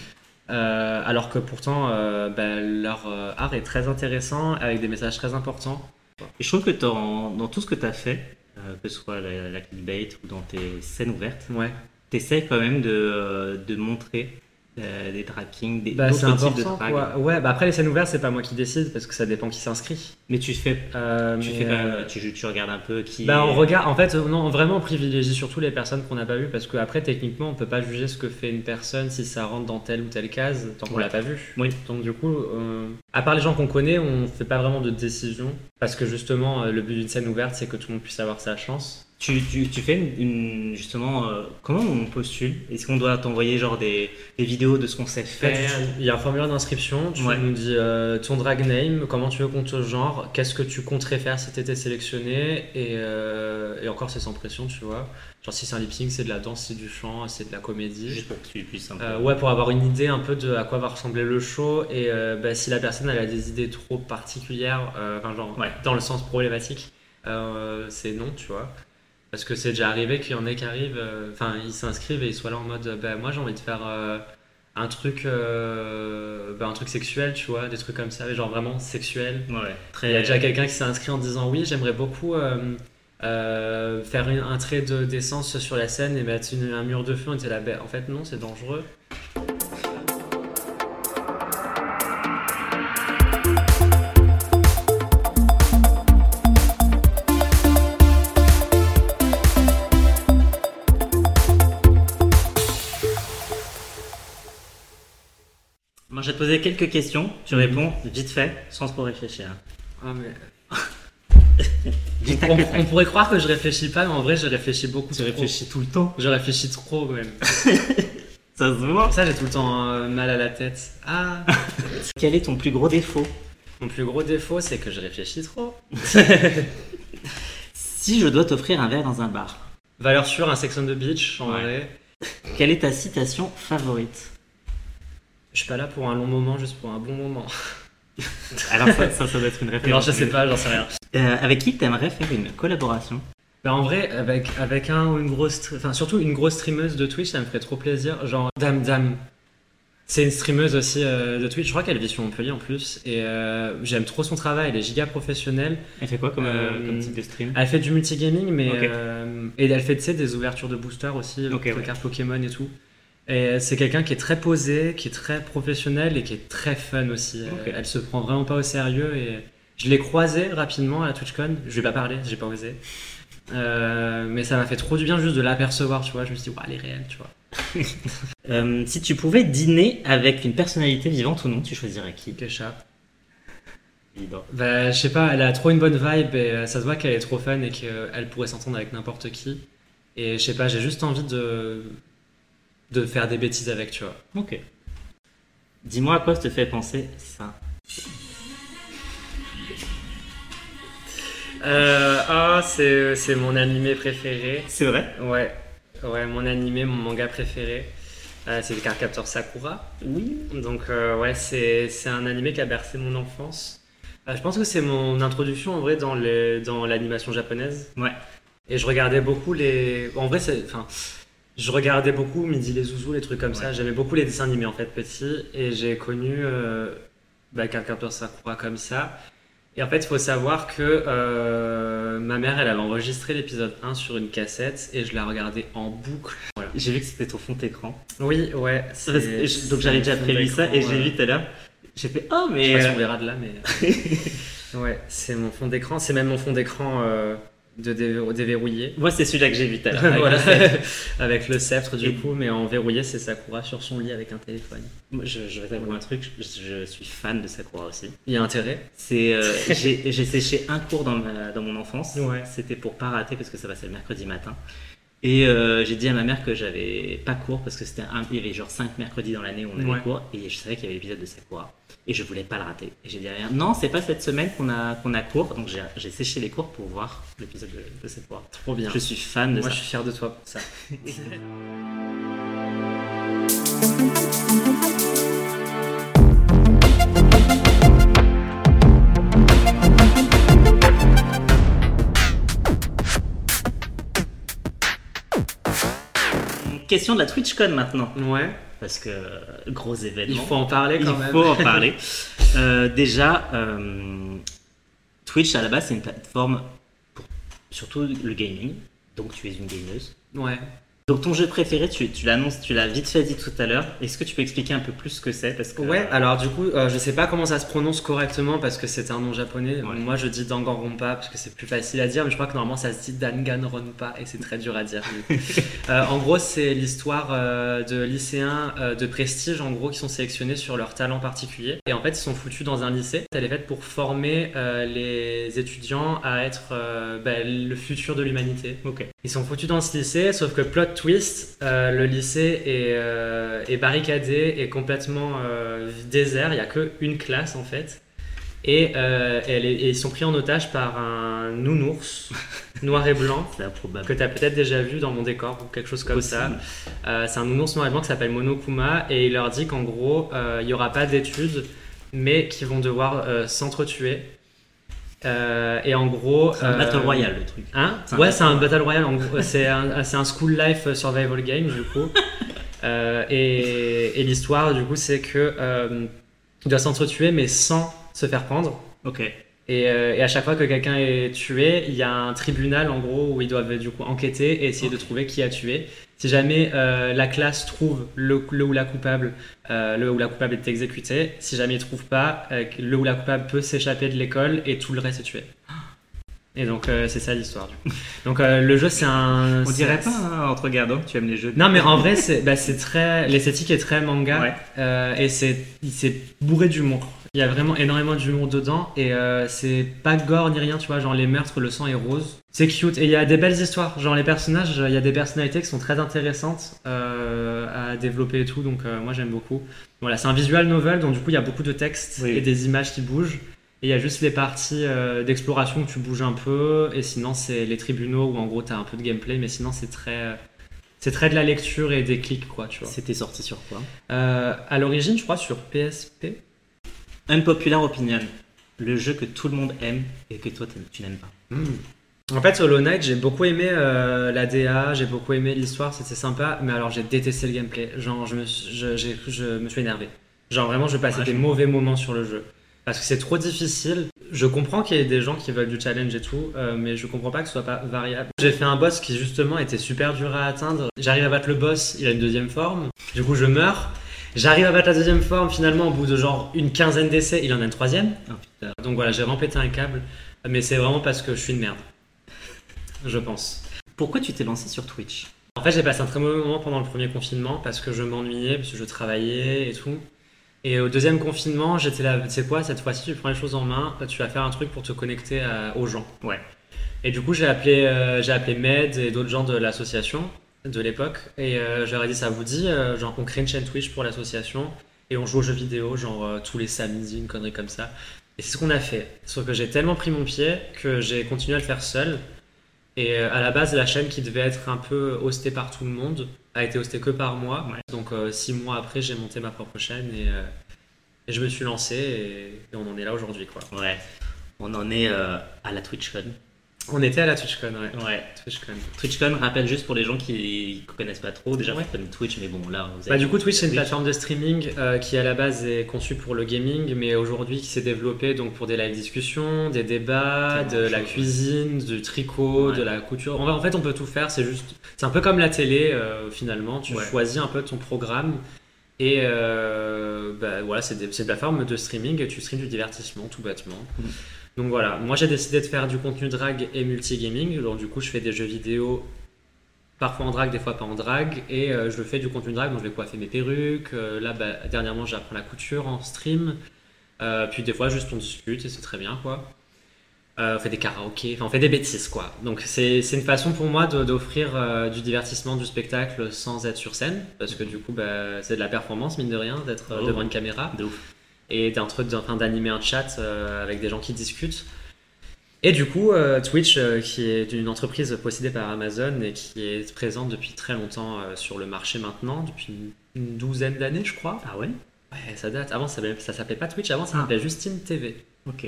Euh, alors que pourtant, euh, bah, leur euh, art est très intéressant, avec des messages très importants. Et je trouve que dans, dans tout ce que tu as fait, euh, que ce soit la, la clickbait ou dans tes scènes ouvertes, Ouais. tu essaies quand même de, euh, de montrer euh, des drag kings, des Bah, c'est d'autres types de drag. quoi. Ouais, bah après les scènes ouvertes, c'est pas moi qui décide parce que ça dépend qui s'inscrit. Mais tu fais, Euh, tu, mais, fais même- euh, tu, tu regardes un peu qui. Bah, est- on regarde, en fait, non, vraiment, on privilégie surtout les personnes qu'on n'a pas vues parce qu'après, techniquement, on peut pas juger ce que fait une personne si ça rentre dans telle ou telle case tant qu'on Ouais. l'a pas vu. Oui. Donc, du coup, euh, à part les gens qu'on connaît, on fait pas vraiment de décision parce que justement, le but d'une scène ouverte, c'est que tout le monde puisse avoir sa chance. Tu, tu, tu fais une, une- justement euh, comment on postule? Est-ce qu'on doit t'envoyer genre des, des vidéos de ce qu'on sait faire? Il y a un formulaire d'inscription, tu Ouais. nous dis euh, ton drag name, comment tu veux qu'on te genre, qu'est-ce que tu compterais faire si t'étais sélectionné, et, euh, et encore c'est sans pression, tu vois. Genre si c'est un lip sync, c'est de la danse, c'est du chant, c'est de la comédie. Juste pour que tu puisses un peu. Euh, ouais, pour avoir une idée un peu de à quoi va ressembler le show et euh, bah, si la personne elle a des idées trop particulières, euh, enfin genre Ouais. dans le sens problématique, euh, c'est non, tu vois. Parce que c'est déjà arrivé qu'il y en ait qui arrivent, euh, enfin ils s'inscrivent et ils soient là en mode, bah, moi j'ai envie de faire euh, un truc, euh, bah, un truc sexuel, tu vois, des trucs comme ça, genre vraiment sexuel. Ouais, très. Il y a déjà quelqu'un qui s'est inscrit en disant oui, j'aimerais beaucoup euh, euh, faire une- un trait de- d'essence sur la scène et mettre une- un mur de feu. On était là, ben, en fait non, c'est dangereux. Moi, je vais te poser quelques questions. Tu réponds vite fait, sans trop réfléchir. Ah, mais... On, pourrait croire que je réfléchis pas, mais en vrai, je réfléchis beaucoup. Tu trop. réfléchis tout le temps. Je réfléchis trop même. Ça se voit. Ça, j'ai tout le temps euh, mal à la tête. Ah Quel est ton plus gros défaut? Mon plus gros défaut, c'est que je réfléchis trop. Si je dois t'offrir un verre dans un bar, Valeur sûre, un section de beach, en Ouais. vrai. quelle est ta citation favorite? Je suis pas là pour un long moment, juste pour un bon moment. Alors ça, ça, ça doit être une Non, référence. je sais pas, j'en sais rien. Euh, avec qui t'aimerais faire une collaboration? Bah en vrai, avec, avec un ou une grosse, enfin surtout une grosse streameuse de Twitch, ça me ferait trop plaisir. Genre Dame Dame, c'est une streameuse aussi euh, de Twitch. Je crois qu'elle vit sur Montpellier en plus, et euh, j'aime trop son travail. Elle est giga professionnelle. Elle fait quoi comme, euh, comme type de stream? Elle fait du multigaming, mais et elle fait tu sais des ouvertures de boosters aussi, ouais. cartes Pokémon et tout. Et c'est quelqu'un qui est très posé, qui est très professionnel et qui est très fun aussi. Euh. Elle se prend vraiment pas au sérieux et je l'ai croisée rapidement à la TwitchCon. Je lui ai pas parlé, j'ai pas osé. Euh, mais ça m'a fait trop du bien juste de l'apercevoir, tu vois. Je me suis dit, ouais, elle est réelle, tu vois. Euh, Si tu pouvais dîner avec une personnalité vivante ou non, tu choisirais qui? Kesha. Bah, je sais pas, elle a trop une bonne vibe et ça se voit qu'elle est trop fun et qu'elle pourrait s'entendre avec n'importe qui. Et je sais pas, j'ai juste envie de, de faire des bêtises avec, tu vois. Ok. Dis-moi à quoi ça te fait penser ça. Euh, ah, c'est, c'est mon animé préféré. C'est vrai? Ouais, ouais, mon animé, mon manga préféré. Euh, c'est le Cardcaptor Sakura. Oui. Donc, euh, ouais, c'est, c'est un animé qui a bercé mon enfance. Je pense que c'est mon introduction en vrai dans, les, dans l'animation japonaise. Ouais. Et je regardais beaucoup les. En vrai, c'est. Enfin. Je regardais beaucoup Midi les Zouzous, les trucs comme ça. J'aimais beaucoup les dessins animés en fait petit. Et j'ai connu euh, bah, Cardcaptor Sakura comme ça. Et en fait, il faut savoir que euh, ma mère, elle avait enregistré l'épisode 1 sur une cassette et je la regardais en boucle. Voilà. J'ai vu que c'était ton fond d'écran. Oui, ouais. Je- Donc j'avais déjà prévu ça et j'ai ouais. vu tout à l'heure. J'ai fait Oh, Je mais. sais pas si euh, on verra de là, mais. ouais, c'est mon fond d'écran. C'est même mon fond d'écran euh, de déver- déverrouillé. Moi, c'est celui-là que j'ai vu tout à l'heure. avec voilà. le sceptre. avec le sceptre du Et- coup, mais en verrouillé, c'est Sakura sur son lit avec un téléphone. Moi, je, je vais t'avouer un truc, je, je suis fan de Sakura aussi. Il y a intérêt C'est, euh, j'ai, j'ai séché un cours dans, ma- dans mon enfance. Ouais. C'était pour pas rater parce que ça passait le mercredi matin. Et euh, j'ai dit à ma mère que j'avais pas cours parce que c'était un, il y avait genre 5 mercredis dans l'année où on avait Ouais. cours et je savais qu'il y avait l'épisode de Sakura. Et je voulais pas le rater. Et j'ai dit à ma mère, non, c'est pas cette semaine qu'on a, qu'on a cours. Donc j'ai, séché les cours pour voir l'épisode de, de Sakura. Trop bien. Je suis fan de Moi, ça. je suis fier de toi pour ça. Question de la TwitchCon maintenant. Ouais, Parce que gros événement. il faut en parler Il quand même. faut en parler. Euh, déjà, euh, Twitch à la base c'est une plateforme pour surtout le gaming. Donc tu es une gameuse. Ouais. Donc ton jeu préféré, tu, tu l'annonces, tu l'as vite fait dit tout à l'heure. Est-ce que tu peux expliquer un peu plus ce que c'est? Parce que Ouais, alors du coup, euh, je sais pas comment ça se prononce correctement parce que c'est un nom japonais. Ouais. Moi, je dis Danganronpa parce que c'est plus facile à dire, mais je crois que normalement ça se dit Danganronpa et c'est très dur à dire. Euh, en gros, c'est l'histoire euh, de lycéens de prestige, en gros, qui sont sélectionnés sur leur talent particulier. Et en fait, ils sont foutus dans un lycée. Elle est faite pour former les étudiants à être bah, le futur de l'humanité. Ok. Ils sont foutus dans ce lycée, sauf que plot twist, euh, le lycée est, euh, est barricadé et complètement euh, désert. Il n'y a qu'une classe en fait. Et, elle est- et ils sont pris en otage par un nounours noir et blanc que tu as peut-être déjà vu dans mon décor ou quelque chose comme ça. Possible. C'est un nounours noir et blanc qui s'appelle Monokuma et il leur dit qu'en gros, il n'y aura pas d'études, mais qu'ils vont devoir s'entretuer. Euh, et en gros. C'est un euh, battle royale le truc. Hein ouais, c'est un battle royale. C'est un, school life survival game du coup. Euh, et et l'histoire du coup, c'est que euh, il doit s'entretuer mais sans se faire prendre. Ok. Et, euh, et à chaque fois que quelqu'un est tué, il y a un tribunal en gros où ils doivent du coup enquêter et essayer de trouver qui a tué. Si jamais euh, la classe trouve le, le ou la coupable, euh, le ou la coupable est exécuté. Si jamais ils trouvent pas, euh, le ou la coupable peut s'échapper de l'école et tout le reste est tué. Et donc c'est ça l'histoire. Donc le jeu c'est un. On dirait pas hein, en te regardant que tu aimes les jeux. de- Non mais en vrai c'est bah, c'est très l'esthétique est très manga Ouais. et c'est c'est bourré d'humour. Il y a vraiment énormément d'humour dedans et euh, c'est pas gore ni rien tu vois genre les meurtres le sang est rose. C'est cute et il y a des belles histoires genre les personnages il y a des personnalités qui sont très intéressantes euh, à développer et tout donc euh, moi j'aime beaucoup. Voilà c'est un visual novel donc du coup il y a beaucoup de textes Oui. et des images qui bougent. Et il y a juste les parties euh, d'exploration où tu bouges un peu, et sinon c'est les tribunaux où en gros t'as un peu de gameplay, mais sinon c'est très, c'est très de la lecture et des clics quoi, tu vois. C'était sorti sur quoi? Euh, à l'origine, je crois sur PSP. Unpopular Opinion. Le jeu que tout le monde aime et que toi tu n'aimes pas. En fait, Hollow Knight, j'ai beaucoup aimé euh, la DA, j'ai beaucoup aimé l'histoire, c'était sympa, mais alors j'ai détesté le gameplay. Genre, je me, suis- je, j'ai- je me suis énervé. Genre, vraiment, je passais Ouais, des mauvais moments sur le jeu. Parce que c'est trop difficile. Je comprends qu'il y ait des gens qui veulent du challenge et tout, euh, mais je comprends pas que ce soit pas variable. J'ai fait un boss qui, justement, était super dur à atteindre. J'arrive à battre le boss, il a une deuxième forme. Du coup, je meurs. J'arrive à battre la deuxième forme, finalement, au bout de genre une quinzaine d'essais, il en a une troisième. Oh putain. Donc voilà, j'ai vraiment pété un câble. Mais c'est vraiment parce que je suis une merde. Je pense. Pourquoi tu t'es lancé sur Twitch? En fait, j'ai passé un très mauvais moment pendant le premier confinement parce que je m'ennuyais, parce que je travaillais et tout. Et au deuxième confinement, j'étais là, tu sais quoi, cette fois-ci, tu prends les choses en main, tu vas faire un truc pour te connecter à- aux gens. Ouais. Et du coup, j'ai appelé, euh, j'ai appelé Med et d'autres gens de l'association de l'époque. Et euh, je leur ai dit, ça vous dit, euh, genre, on crée une chaîne Twitch pour l'association et on joue aux jeux vidéo, genre euh, tous les samedis, une connerie comme ça. Et c'est ce qu'on a fait. Sauf que j'ai tellement pris mon pied que j'ai continué à le faire seul. Et euh, à la base, la chaîne qui devait être un peu hostée par tout le monde a été hostée que par moi. Ouais. Donc six mois après, j'ai monté ma propre chaîne et, et je me suis lancé et, et on en est là aujourd'hui. quoi. Ouais. On en est à la TwitchCon. On était à la TwitchCon, ouais. Ouais. TwitchCon. TwitchCon, rappelle juste pour les gens qui ne connaissent pas trop. Déjà, Ouais. Twitch, mais bon, là, vous Bah, du coup, Twitch, c'est une plateforme de streaming euh, qui, à la base, est conçue pour le gaming, mais aujourd'hui qui s'est développée donc, pour des live discussions, des débats, de la cuisine, du tricot, Ouais. de la couture. En, fait, on peut tout faire. C'est juste, c'est un peu comme la télé, euh, finalement. Tu choisis un peu ton programme. Et euh, bah, voilà, c'est une plateforme de streaming et tu streams du divertissement, tout bêtement. Mhm. Donc voilà, moi j'ai décidé de faire du contenu drag et multigaming. Donc du coup, je fais des jeux vidéo parfois en drag, des fois pas en drag, et euh, je fais du contenu drag, donc je vais coiffer mes perruques. euh, là, bah, dernièrement, j'apprends la couture en stream. Euh, puis des fois, juste on discute et c'est très bien, quoi. On fait des karaokés, enfin on fait des bêtises, quoi. Donc c'est une façon pour moi d'offrir du divertissement, du spectacle sans être sur scène, parce que du coup, bah, c'est de la performance, mine de rien, d'être Oh. devant une caméra De ouf. Et d'un truc enfin, d'animer un chat euh, avec des gens qui discutent. Et du coup, euh, Twitch, euh, qui est une entreprise possédée par Amazon et qui est présente depuis très longtemps sur le marché maintenant, depuis une, douzaine d'années, je crois. Ah ouais? Ouais, ça date. Avant, ça s'appelait- ça s'appelait pas Twitch, avant, ça Ah. s'appelait Justine TV. Ok.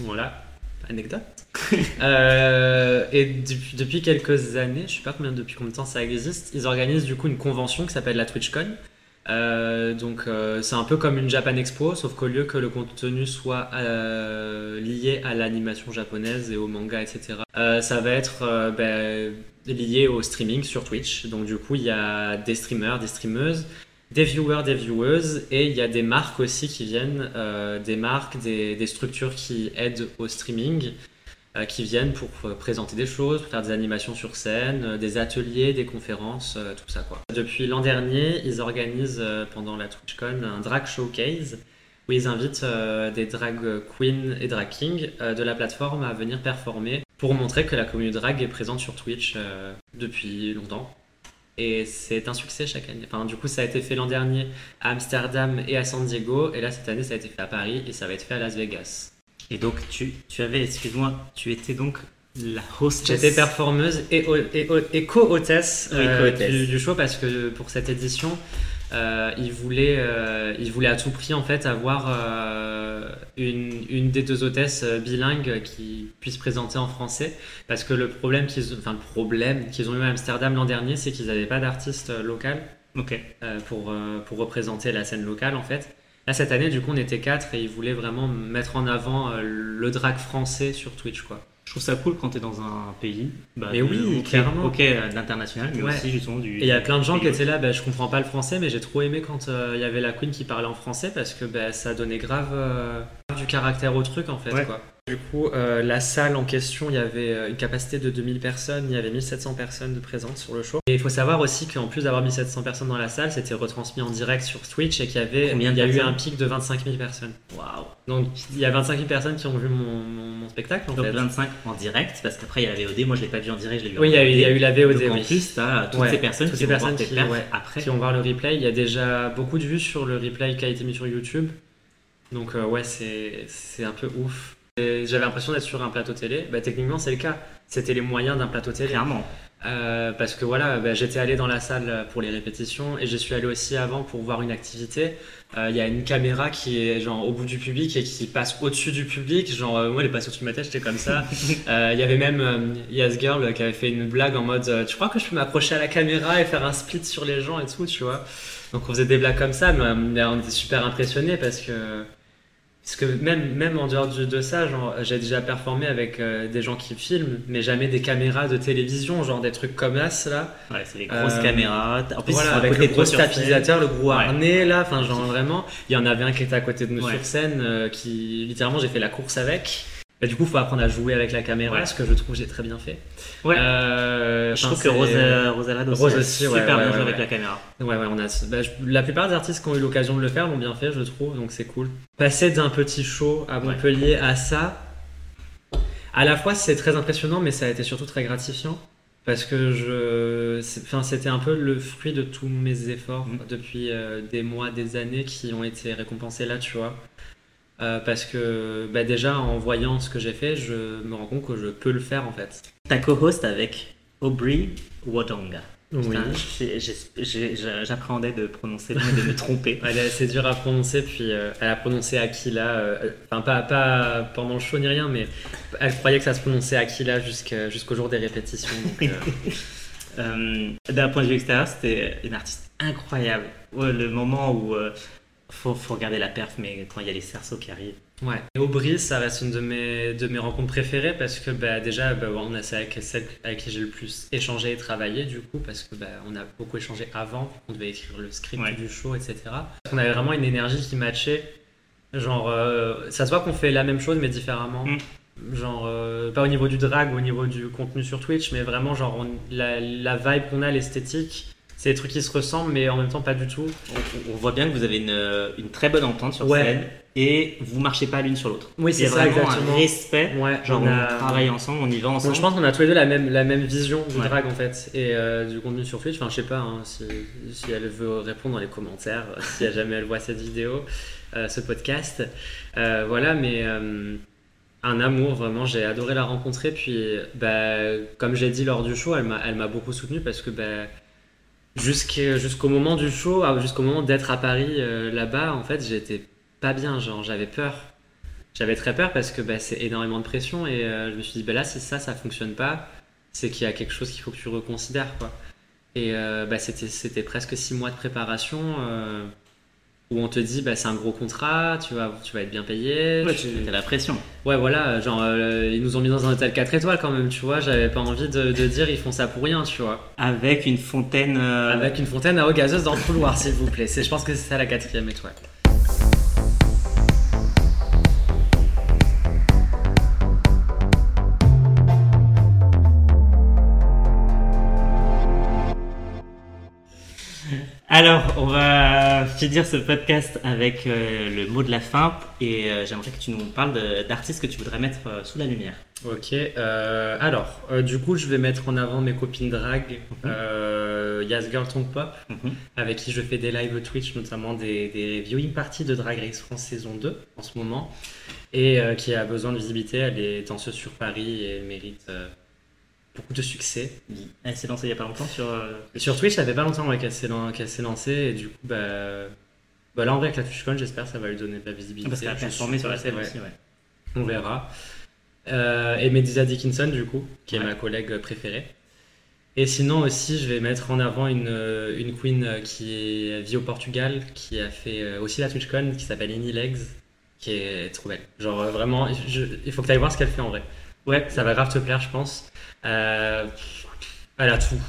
Voilà, anecdote. Euh, et depuis, depuis quelques années, je sais pas combien, depuis combien de temps ça existe, ils organisent du coup une convention qui s'appelle la TwitchCon. Euh, donc euh, c'est un peu comme une Japan Expo, sauf qu'au lieu que le contenu soit euh, lié à l'animation japonaise et au manga, etc., ça va être ben, lié au streaming sur Twitch. Donc du coup, il y a des streamers, des streameuses, des viewers, des viewers, et il y a des marques aussi qui viennent, des marques, des, structures qui aident au streaming, qui viennent pour euh, présenter des choses, pour faire des animations sur scène, euh, des ateliers, des conférences, euh, tout ça quoi. Depuis l'an dernier, ils organisent euh, pendant la TwitchCon un drag showcase où ils invitent euh, des drag queens et drag kings euh, de la plateforme à venir performer pour montrer que la communauté drag est présente sur Twitch euh, depuis longtemps. Et c'est un succès chaque année. Du coup, ça a été fait l'an dernier à Amsterdam et à San Diego. Et là, cette année, ça a été fait à Paris et ça va être fait à Las Vegas. Et donc, tu, tu avais, excuse-moi, tu étais donc la hostess. J'étais performeuse et, ho- et, ho- et co-hôtesse Oui, euh, co-hôtesse. du, du show parce que pour cette édition, euh, ils, voulaient, euh, ils voulaient à tout prix en fait avoir euh, une, une des deux hôtesses euh, bilingues qui puisse présenter en français parce que le problème qu'ils enfin, le problème qu'ils ont eu à Amsterdam l'an dernier, c'est qu'ils n'avaient pas d'artiste local Ok. euh, pour, pour représenter la scène locale en fait. Là cette année du coup on était quatre et ils voulaient vraiment mettre en avant euh, le drag français sur Twitch quoi. Je trouve ça cool quand tu es dans un pays. Bah, Mais oui, clairement. Ok, euh, d'international, mais Ouais. aussi justement du. Et il y a plein de gens qui étaient là, bah, je comprends pas le français, mais j'ai trop aimé quand euh, il y avait la queen qui parlait en français parce que bah, ça donnait grave euh, du caractère au truc en fait. Ouais. Quoi. Du coup, euh, la salle en question, il y avait euh, une capacité de 2000 personnes, il y avait 1700 personnes de présentes sur le show. Et il faut savoir aussi qu'en plus d'avoir 1700 personnes dans la salle, c'était retransmis en direct sur Twitch et qu'il y avait Combien de il y a eu un pic de 25 000 personnes. Waouh. Donc il y a 25 000 personnes qui ont vu mon, mon- mon spectacle en Donc fait. 25 en direct, parce qu'après il y a la VOD. Moi je l'ai pas vu en direct, je l'ai vu Oui, en il y, a eu, il y a eu la VOD. Donc, en plus, t'as toutes Ouais, ces personnes toutes qui ces vont personnes qui- ouais, après. qui vont voir le replay. Il y a déjà beaucoup de vues sur le replay qui a été mis sur YouTube. Donc euh, ouais, c'est un peu ouf. J'avais l'impression d'être sur un plateau télé. Bah, techniquement, c'est le cas. C'était les moyens d'un plateau télé. Clairement. Euh, parce que voilà, bah, j'étais allé dans la salle pour les répétitions et j'y suis allé aussi avant pour voir une activité. Euh, Il y a une caméra qui est genre au bout du public et qui passe au-dessus du public. Genre, euh, moi, elle est passée au-dessus de ma tête, j'étais comme ça. Il y avait même Yes Girl qui avait fait une blague en mode Tu crois que je peux m'approcher à la caméra et faire un split sur les gens et tout, tu vois Donc on faisait des blagues comme ça, mais, mais on était super impressionnés parce que. Parce que même, même en dehors de, de ça, genre, j'ai déjà performé avec euh, des gens qui filment, mais jamais des caméras de télévision, genre des trucs comme As là. Ouais, c'est les grosses Euh, caméras. En plus, voilà, avec le gros stabilisateur, le gros Ouais. harnais là, enfin genre vraiment, il y en avait un qui était à côté de nous Ouais. sur scène, euh, qui littéralement j'ai fait la course avec. Et du coup, faut apprendre à jouer avec la caméra, Ouais. ce que je trouve j'ai très bien fait. Ouais. Euh, Je trouve que Rosa, Rosalade aussi, Rose aussi, super ouais, bien ouais, joué avec la caméra. Ouais, ouais, on a. bah, je- la plupart des artistes qui ont eu l'occasion de le faire l'ont bien fait, je trouve, donc c'est cool. Passer d'un petit show à Montpellier à ça, à la fois c'est très impressionnant, mais ça a été surtout très gratifiant. Parce que je. Enfin, c'était un peu le fruit de tous mes efforts Mhm. depuis euh, des mois, des années qui ont été récompensés là, tu vois. Euh, parce que bah, déjà, en voyant ce que j'ai fait, je me rends compte que je peux le faire en fait. Ta co-host avec Aubrey Wodonga. Oui. J'appréhendais de prononcer le de me tromper. Elle est assez dure à prononcer, puis euh, elle a prononcé Aquila, euh, enfin pas, pas pendant le show ni rien, mais elle croyait que ça se prononçait Aquila jusqu'au jour des répétitions. D'un point de vue extérieur, c'était une artiste incroyable. Ouais, le moment où faut, faut regarder la perf, mais quand il y a les cerceaux qui arrivent. ouais. Et Aubry, ça reste une de mes, de mes rencontres préférées parce que bah, déjà, bah, on a c'est avec celle avec qui j'ai le plus échangé et travaillé du coup, parce que bah, on a beaucoup échangé avant, on devait écrire le script Ouais. du show, etc. On avait vraiment une énergie qui matchait. Genre, euh, ça se voit qu'on fait la même chose mais différemment. Mm. Genre, euh, pas au niveau du drag, au niveau du contenu sur Twitch, mais vraiment, genre, on- la, la vibe qu'on a, l'esthétique, c'est des trucs qui se ressemblent, mais en même temps pas du tout. On, on voit bien que vous avez une, une très bonne entente sur Ouais. scène et vous marchez pas l'une sur l'autre. Oui, c'est ça, exactement. un respect. Ouais, Genre, on on, a- travaille ensemble, on y va Donc, ensemble. je pense qu'on a tous les deux la même, la même vision du Ouais. drag en fait et euh, du contenu sur Twitch. Enfin, je sais pas hein, si, si elle veut répondre dans les commentaires, euh, si jamais elle voit cette vidéo, euh, ce podcast. Euh, voilà, mais euh, un amour vraiment. J'ai adoré la rencontrer. Puis, bah, comme j'ai dit lors du show, elle m'a, beaucoup soutenu parce que bah, jusqu'au moment du show, ah, jusqu'au moment d'être à Paris euh, là-bas, en fait, j'étais pas bien. Genre, j'avais peur. J'avais très peur parce que bah, c'est énormément de pression et euh, je me suis dit, bah, là, si ça, ça fonctionne pas, c'est qu'il y a quelque chose qu'il faut que tu reconsidères. Quoi. Et euh, bah, c'était, presque six mois de préparation euh, où on te dit, bah, c'est un gros contrat, tu vas, tu vas être bien payé. Ouais, tu- as la pression. Ouais, voilà, genre, euh, ils nous ont mis dans un hôtel 4 étoiles quand même, tu vois. J'avais pas envie de, de dire, ils font ça pour rien, tu vois. Avec une fontaine. euh, Avec une fontaine à eau gazeuse dans le couloir, s'il vous plaît. C'est, je pense que c'est ça la quatrième étoile. Alors, on va finir ce podcast avec euh, le mot de la fin et euh, j'aimerais que tu nous parles d'artistes que tu voudrais mettre euh, sous la lumière. Ok, alors, du coup, je vais mettre en avant mes copines drag, euh, Yas Girl Tongue Pop, Mhm. avec qui je fais des live Twitch, notamment des, des viewing parties de Drag Race France saison 2 en ce moment, et qui a besoin de visibilité. Elle est danseuse sur Paris et elle mérite beaucoup de succès. Elle s'est lancée il y a pas longtemps sur. euh, Sur Twitch, ça fait pas longtemps ouais, qu'elle s'est lancée, et du coup, bah, bah là, en vrai, avec la TwitchCon, j'espère que ça va lui donner de la visibilité. Parce qu'elle a performé sur la scène ouais. aussi, ouais. On verra. Euh, et Medisa Dickinson, du coup, qui est ma collègue préférée. Et sinon aussi, je vais mettre en avant une, euh, une queen qui est- vit au Portugal, qui a fait aussi la TwitchCon, qui s'appelle Innie Legs, qui est trop belle. Genre vraiment, je- il faut que tu ailles voir ce qu'elle fait en vrai. Ouais, Ça va grave te plaire, je pense. Euh, elle a tout.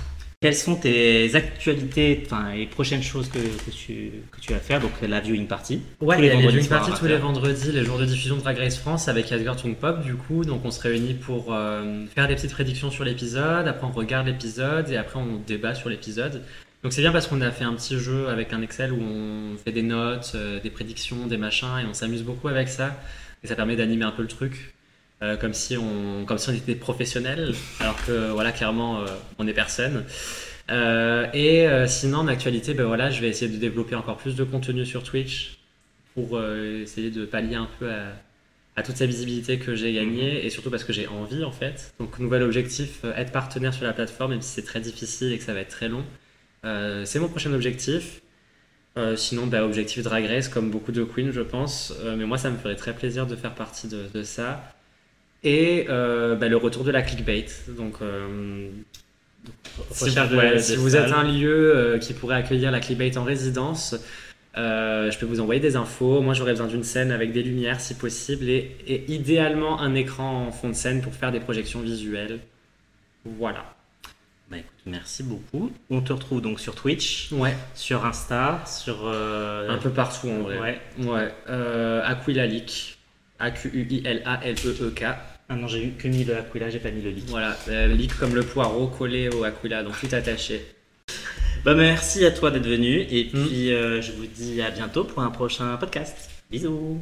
Quelles sont tes actualités, enfin les prochaines choses que, que, tu, que tu vas faire? Donc la viewing party. Ouais, il les y a les vendredis viewing à tous les 20. vendredis, les jours de diffusion de Drag Race France avec Edgar Toon Pop du coup. Donc on se réunit pour euh, faire des petites prédictions sur l'épisode, après on regarde l'épisode et après on débat sur l'épisode. Donc c'est bien parce qu'on a fait un petit jeu avec un Excel où on fait des notes, euh, des prédictions, des machins et on s'amuse beaucoup avec ça. Et ça permet d'animer un peu le truc. Euh, comme si on comme si on était professionnel alors que voilà clairement euh, on est personne. Euh, et sinon en actualité ben voilà je vais essayer de développer encore plus de contenu sur Twitch pour essayer de pallier un peu à, à toute cette visibilité que j'ai gagnée et surtout parce que j'ai envie en fait. Donc nouvel objectif être partenaire sur la plateforme même si c'est très difficile et que ça va être très long. C'est mon prochain objectif. Euh, sinon, bah, objectif Drag Race, comme beaucoup de queens, je pense. Euh, mais moi, ça me ferait très plaisir de faire partie de, de ça. Et euh, bah, le retour de la clickbait. Donc, euh, si, Recherche de- ouais, de si vous êtes un lieu euh, qui pourrait accueillir la clickbait en résidence, je peux vous envoyer des infos. Moi, j'aurais besoin d'une scène avec des lumières, si possible, et, et idéalement un écran en fond de scène pour faire des projections visuelles. Voilà. Bah, écoute, merci beaucoup. On te retrouve donc sur Twitch, Ouais, sur Insta, sur. un peu partout en vrai. Ouais. Ouais. A-Q-U-I-L-A-L-E-E-K. Ah non, j'ai eu que mis le Aquila, j'ai pas mis le lit. Voilà, euh, lick comme le poireau collé au Aquila, donc tout attaché. Bah, merci à toi d'être venu et Mm. puis euh, je vous dis à bientôt pour un prochain podcast. Bisous